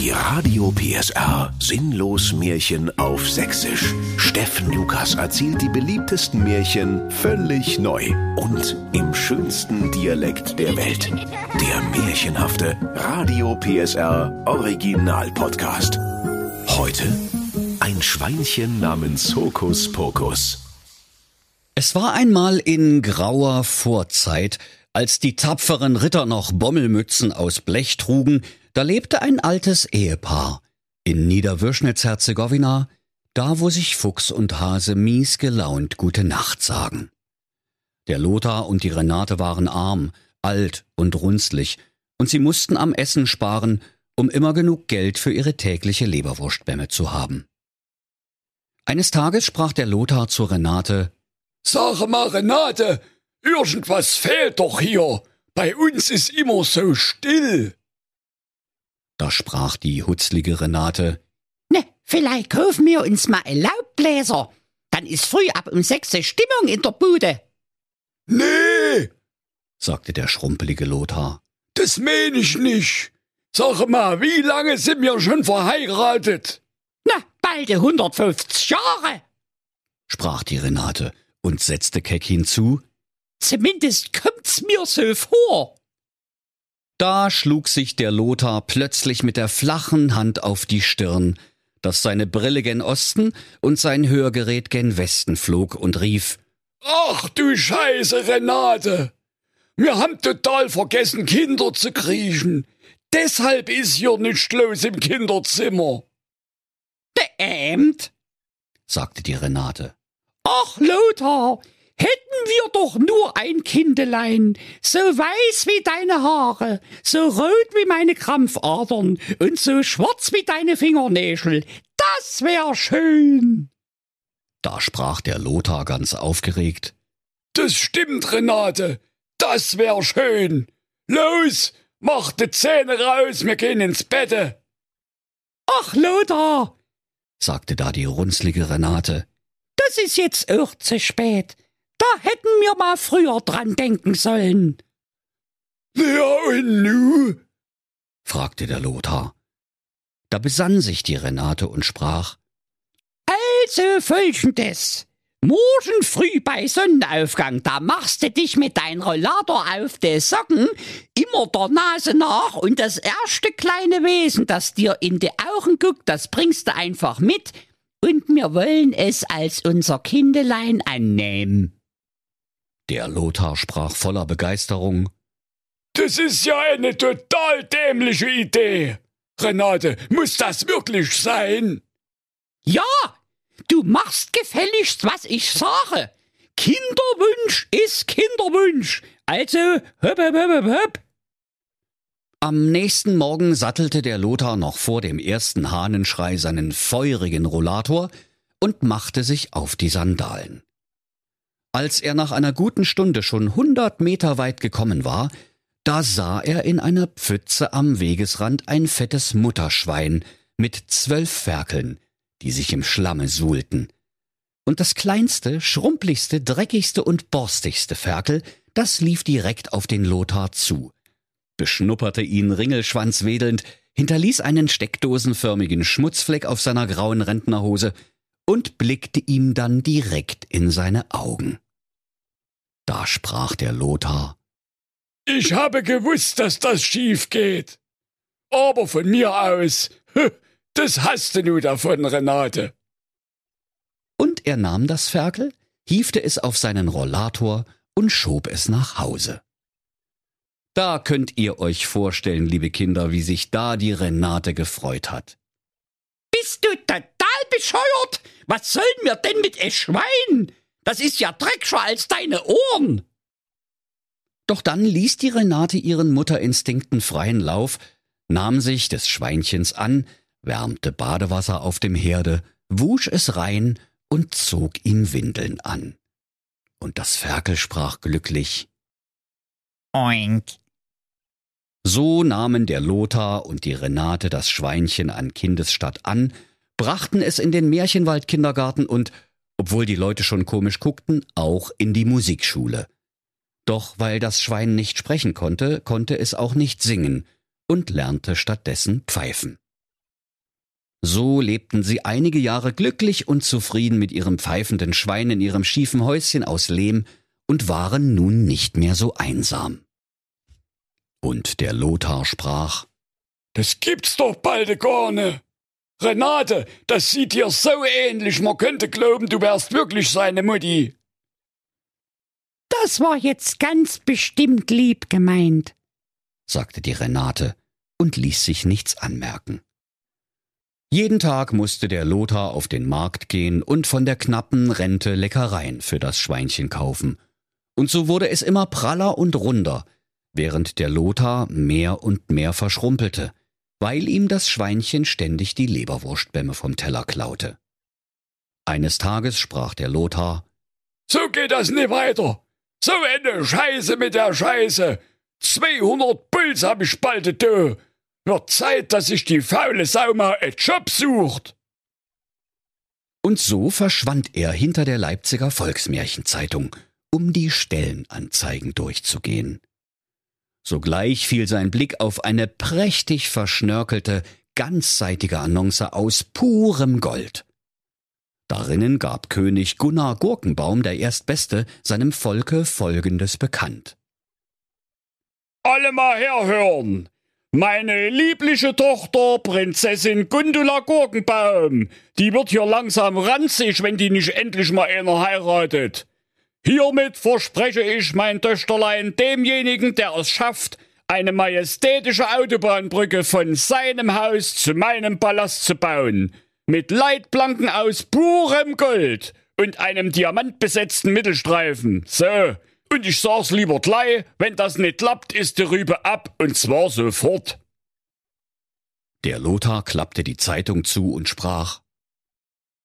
Die Radio PSR Sinnlos Märchen auf Sächsisch. Steffen Lukas erzählt die beliebtesten Märchen völlig neu und im schönsten Dialekt der Welt. Der märchenhafte Radio PSR Original Podcast. Heute ein Schweinchen namens Hokus Pokus. Es war einmal in grauer Vorzeit, als die tapferen Ritter noch Bommelmützen aus Blech trugen, da lebte ein altes Ehepaar in Niederwürschnitz-Herzegowina, da wo sich Fuchs und Hase mies gelaunt gute Nacht sagen. Der Lothar und die Renate waren arm, alt und runzlig, und sie mussten am Essen sparen, um immer genug Geld für ihre tägliche Leberwurstbämme zu haben. Eines Tages sprach der Lothar zu Renate Sag mal, Renate, irgendwas fehlt doch hier. Bei uns ist immer so still. Da sprach die hutzlige Renate. Ne, vielleicht kaufen wir uns mal ein Laubbläser. Dann ist früh ab um sechs Stimmung in der Bude. Nee, sagte der schrumpelige Lothar. das mein ich nicht. Sag mal, wie lange sind wir schon verheiratet? Na, bald 150 Jahre. sprach die Renate und setzte keck hinzu. Zumindest kommt's mir so vor. Da schlug sich der Lothar plötzlich mit der flachen Hand auf die Stirn, dass seine Brille gen Osten und sein Hörgerät gen Westen flog und rief, Ach du Scheiße, Renate. Wir haben total vergessen, Kinder zu kriechen. Deshalb ist hier nichts los im Kinderzimmer. Beämt. sagte die Renate. Ach, Lothar, wir doch nur ein Kindelein, so weiß wie deine Haare, so rot wie meine Krampfadern und so schwarz wie deine Fingernägel. Das wär schön. Da sprach der Lothar ganz aufgeregt. Das stimmt, Renate. Das wär schön. Los, mach die Zähne raus, wir gehen ins Bette. Ach, Lothar, sagte da die runzlige Renate. das ist jetzt auch zu spät. Da hätten wir mal früher dran denken sollen. Ja, und nu? fragte der Lothar. Da besann sich die Renate und sprach, Also folgendes. Morgen früh bei Sonnenaufgang, da machst du dich mit dein Rollator auf die Socken, immer der Nase nach und das erste kleine Wesen, das dir in die Augen guckt, das bringst du einfach mit und wir wollen es als unser Kindelein annehmen. Der Lothar sprach voller Begeisterung, Das ist ja eine total dämliche Idee. Renate, muss das wirklich sein? Ja, du machst gefälligst, was ich sage. Kinderwunsch ist Kinderwunsch. Also, höp, höp, höp, höp, höp. Am nächsten Morgen sattelte der Lothar noch vor dem ersten Hahnenschrei seinen feurigen Rollator und machte sich auf die Sandalen. Als er nach einer guten Stunde schon hundert Meter weit gekommen war, da sah er in einer Pfütze am Wegesrand ein fettes Mutterschwein mit zwölf Ferkeln, die sich im Schlamme suhlten. Und das kleinste, schrumpligste, dreckigste und borstigste Ferkel, das lief direkt auf den Lothar zu beschnupperte ihn ringelschwanzwedelnd, hinterließ einen steckdosenförmigen Schmutzfleck auf seiner grauen Rentnerhose und blickte ihm dann direkt in seine Augen. Da sprach der Lothar. Ich habe gewusst, dass das schief geht. Aber von mir aus, das hast du nu davon, Renate. Und er nahm das Ferkel, hiefte es auf seinen Rollator und schob es nach Hause. Da könnt ihr euch vorstellen, liebe Kinder, wie sich da die Renate gefreut hat. Bist du total bescheuert? Was sollen wir denn mit e Schwein? Das ist ja dreckscher als deine Ohren. Doch dann ließ die Renate ihren Mutterinstinkten freien Lauf, nahm sich des Schweinchens an, wärmte Badewasser auf dem Herde, wusch es rein und zog ihm Windeln an. Und das Ferkel sprach glücklich, Oink. So nahmen der Lothar und die Renate das Schweinchen an Kindesstatt an, brachten es in den Märchenwaldkindergarten und, obwohl die Leute schon komisch guckten, auch in die Musikschule. Doch weil das Schwein nicht sprechen konnte, konnte es auch nicht singen und lernte stattdessen pfeifen. So lebten sie einige Jahre glücklich und zufrieden mit ihrem pfeifenden Schwein in ihrem schiefen Häuschen aus Lehm und waren nun nicht mehr so einsam. Und der Lothar sprach Das gibt's doch bald gar ne. Renate, das sieht dir so ähnlich, man könnte glauben, du wärst wirklich seine Mutti. Das war jetzt ganz bestimmt lieb gemeint, sagte die Renate und ließ sich nichts anmerken. Jeden Tag musste der Lothar auf den Markt gehen und von der knappen Rente Leckereien für das Schweinchen kaufen. Und so wurde es immer praller und runder, während der Lothar mehr und mehr verschrumpelte, weil ihm das Schweinchen ständig die Leberwurstbämme vom Teller klaute. Eines Tages sprach der Lothar So geht das nie weiter. So eine Scheiße mit der Scheiße. 200 Puls hab ich spaltet, du. Wird Zeit, dass sich die faule Sau mal einen Job sucht. Und so verschwand er hinter der Leipziger Volksmärchenzeitung, um die Stellenanzeigen durchzugehen. Sogleich fiel sein Blick auf eine prächtig verschnörkelte, ganzseitige Annonce aus purem Gold. Darinnen gab König Gunnar Gurkenbaum der Erstbeste seinem Volke Folgendes bekannt. Alle mal herhören! Meine liebliche Tochter, Prinzessin Gundula Gurkenbaum, die wird hier langsam ranzig, wenn die nicht endlich mal einer heiratet. Hiermit verspreche ich mein Töchterlein demjenigen, der es schafft, eine majestätische Autobahnbrücke von seinem Haus zu meinem Palast zu bauen, mit Leitplanken aus purem Gold und einem diamantbesetzten Mittelstreifen. So, und ich sag's lieber gleich, wenn das nicht klappt, ist die Rübe ab, und zwar sofort. Der Lothar klappte die Zeitung zu und sprach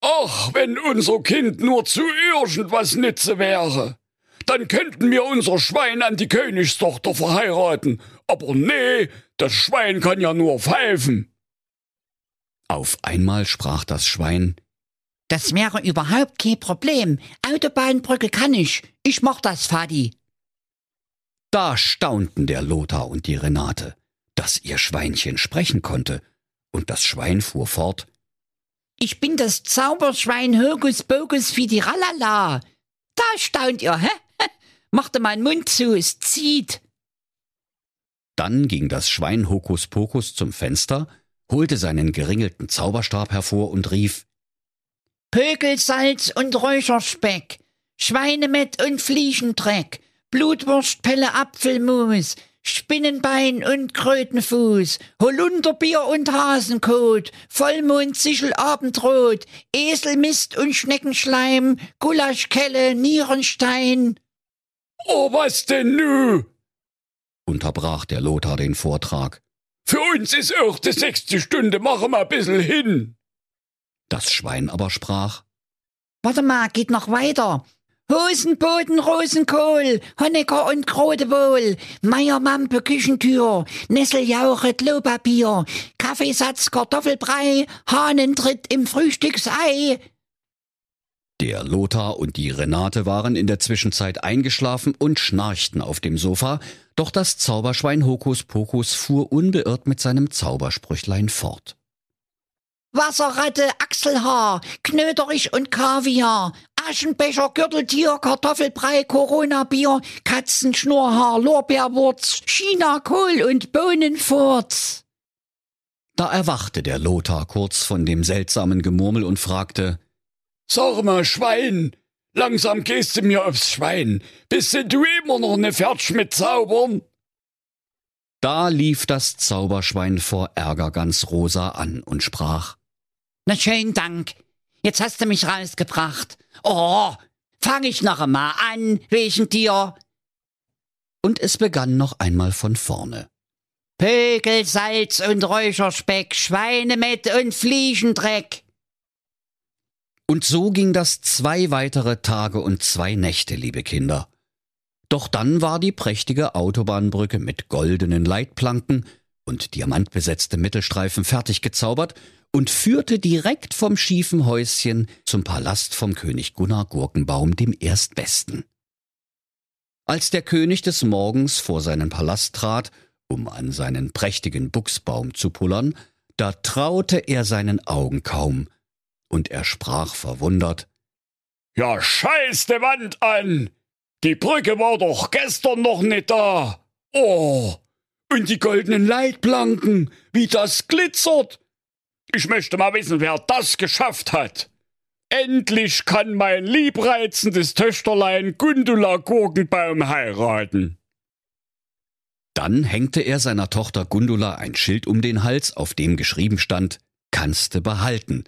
Ach, wenn unser Kind nur zu irgendwas nütze wäre. Dann könnten wir unser Schwein an die Königstochter verheiraten. Aber nee, das Schwein kann ja nur pfeifen. Auf einmal sprach das Schwein Das wäre überhaupt kein Problem. Autobahnbrücke kann ich. Ich mach das, Fadi. Da staunten der Lothar und die Renate, dass ihr Schweinchen sprechen konnte, und das Schwein fuhr fort Ich bin das Zauberschwein Hokus Pokus Fidiralala. Da staunt ihr, hä? Machte mein Mund zu, es zieht. Dann ging das Schwein Hokuspokus zum Fenster, holte seinen geringelten Zauberstab hervor und rief Pökelsalz und Räucherspeck, Schweinemett und Fliegendreck, Blutwurstpelle Apfelmus, Spinnenbein und Krötenfuß, Holunderbier und Hasenkot, Vollmond, Sichel, Abendrot, Eselmist und Schneckenschleim, Gulaschkelle, Nierenstein. Oh, was denn nu? unterbrach der Lothar den Vortrag. Für uns ist auch die sechste Stunde, machen wir ein bisschen hin. Das Schwein aber sprach Warte mal, geht noch weiter. Hosenboden, Rosenkohl, Honecker und Grotewohl, Meiermampe, Küchentür, Nesseljauche, Klopapier, Kaffeesatz, Kartoffelbrei, Hahnentritt im Frühstücksei. Der Lothar und die Renate waren in der Zwischenzeit eingeschlafen und schnarchten auf dem Sofa, doch das Zauberschwein Hokuspokus fuhr unbeirrt mit seinem Zaubersprüchlein fort. Wasserratte, Achselhaar, Knöterich und Kaviar, Aschenbecher, Gürteltier, Kartoffelbrei, Corona-Bier, Katzenschnurrhaar, Lorbeerwurz, China-Kohl und Bohnenfurz. Da erwachte der Lothar kurz von dem seltsamen Gemurmel und fragte Sag mal, Schwein, langsam gehst du mir aufs Schwein. Bist denn du immer noch ne Fertig mit Zaubern? Da lief das Zauberschwein vor Ärger ganz rosa an und sprach Na schön Dank. Jetzt hast du mich rausgebracht. Oh, fang ich noch einmal an, wegen dir. Und es begann noch einmal von vorne. Pökel, Salz und Räucherspeck, Schweinemett und Fliegendreck. Und so ging das zwei weitere Tage und zwei Nächte, liebe Kinder. Doch dann war die prächtige Autobahnbrücke mit goldenen Leitplanken und diamantbesetzte Mittelstreifen fertig gezaubert und führte direkt vom schiefen Häuschen zum Palast vom König Gunnar Gurkenbaum dem Erstbesten. Als der König des Morgens vor seinen Palast trat, um an seinen prächtigen Buchsbaum zu pullern, Da traute er seinen Augen kaum, und er sprach verwundert Ja, scheiß de Wand an! Die Brücke war doch gestern noch nicht da! Oh! Und die goldenen Leitplanken, wie das glitzert! Ich möchte mal wissen, wer das geschafft hat. Endlich kann mein liebreizendes Töchterlein Gundula Gurkenbaum heiraten. Dann hängte er seiner Tochter Gundula ein Schild um den Hals, auf dem geschrieben stand, kannste behalten,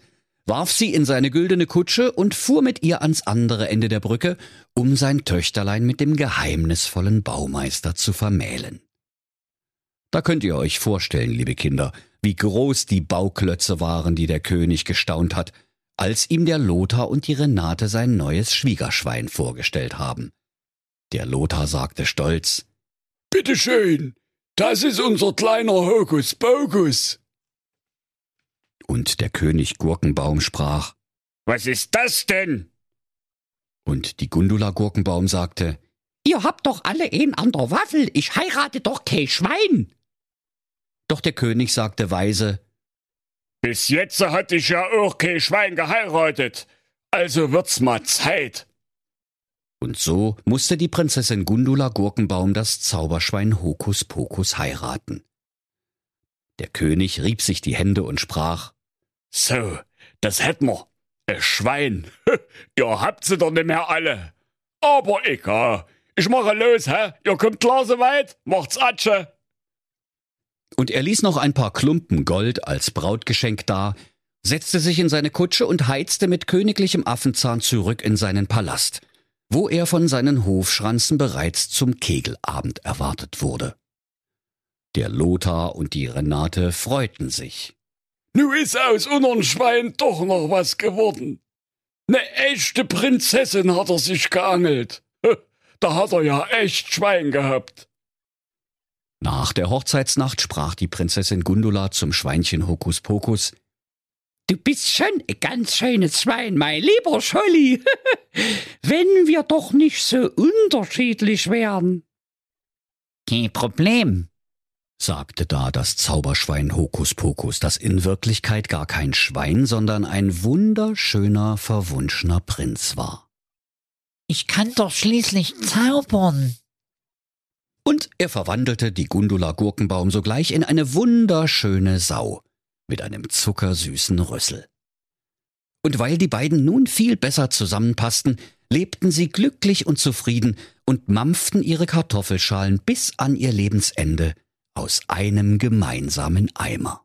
warf sie in seine güldene Kutsche und fuhr mit ihr ans andere Ende der Brücke, um sein Töchterlein mit dem geheimnisvollen Baumeister zu vermählen. Da könnt ihr euch vorstellen, liebe Kinder, wie groß die Bauklötze waren, die der König gestaunt hat, als ihm der Lothar und die Renate sein neues Schwiegerschwein vorgestellt haben. Der Lothar sagte stolz Bitte schön, das ist unser kleiner Hokus Pokus. Und der König Gurkenbaum sprach Was ist das denn? Und die Gundula Gurkenbaum sagte Ihr habt doch alle ein an der Waffel, ich heirate doch kein Schwein. Doch der König sagte weise Bis jetzt hatte ich ja auch kein Schwein geheiratet, also wird's mal Zeit. Und so musste die Prinzessin Gundula Gurkenbaum das Zauberschwein Hokus Pokus heiraten. Der König rieb sich die Hände und sprach So, das hätten wir. Ein Schwein. Ihr habt sie doch nicht mehr alle. Aber egal. Ich mache los, hä? Ihr kommt klar soweit? Macht's Atsche. Und er ließ noch ein paar Klumpen Gold als Brautgeschenk da, setzte sich in seine Kutsche und heizte mit königlichem Affenzahn zurück in seinen Palast wo er von seinen Hofschranzen bereits zum Kegelabend erwartet wurde. Der Lothar und die Renate freuten sich. Nu ist aus unseren Schwein doch noch was geworden. Ne echte Prinzessin hat er sich geangelt. Da hat er ja echt Schwein gehabt. Nach der Hochzeitsnacht sprach die Prinzessin Gundula zum Schweinchen Hokus Pokus. Du bist schon ein ganz schönes Schwein, mein lieber Scholli. Wenn wir doch nicht so unterschiedlich wären. Kein Problem, sagte da das Zauberschwein Hokuspokus, das in Wirklichkeit gar kein Schwein, sondern ein wunderschöner, verwunschener Prinz war. Ich kann doch schließlich zaubern. Und er verwandelte die Gundula Gurkenbaum sogleich in eine wunderschöne Sau mit einem zuckersüßen Rüssel. Und weil die beiden nun viel besser zusammenpassten, lebten sie glücklich und zufrieden und mampften ihre Kartoffelschalen bis an ihr Lebensende aus einem gemeinsamen Eimer.